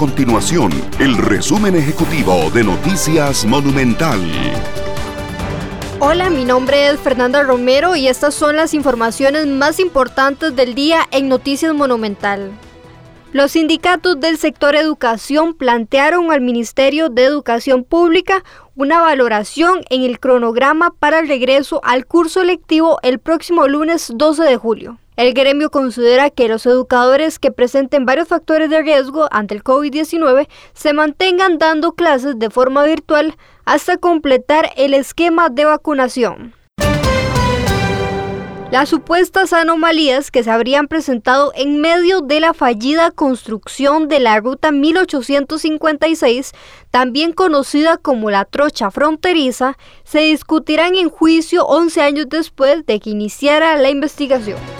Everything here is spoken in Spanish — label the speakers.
Speaker 1: continuación el resumen ejecutivo de Noticias Monumental.
Speaker 2: Hola, mi nombre es Fernanda Romero y estas son las informaciones más importantes del día en Noticias Monumental. Los sindicatos del sector educación plantearon al Ministerio de Educación Pública una valoración en el cronograma para el regreso al curso lectivo el próximo lunes 12 de julio. El gremio considera que los educadores que presenten varios factores de riesgo ante el COVID-19 se mantengan dando clases de forma virtual hasta completar el esquema de vacunación. Las supuestas anomalías que se habrían presentado en medio de la fallida construcción de la Ruta 1856, también conocida como la trocha fronteriza, se discutirán en juicio 11 años después de que iniciara la investigación.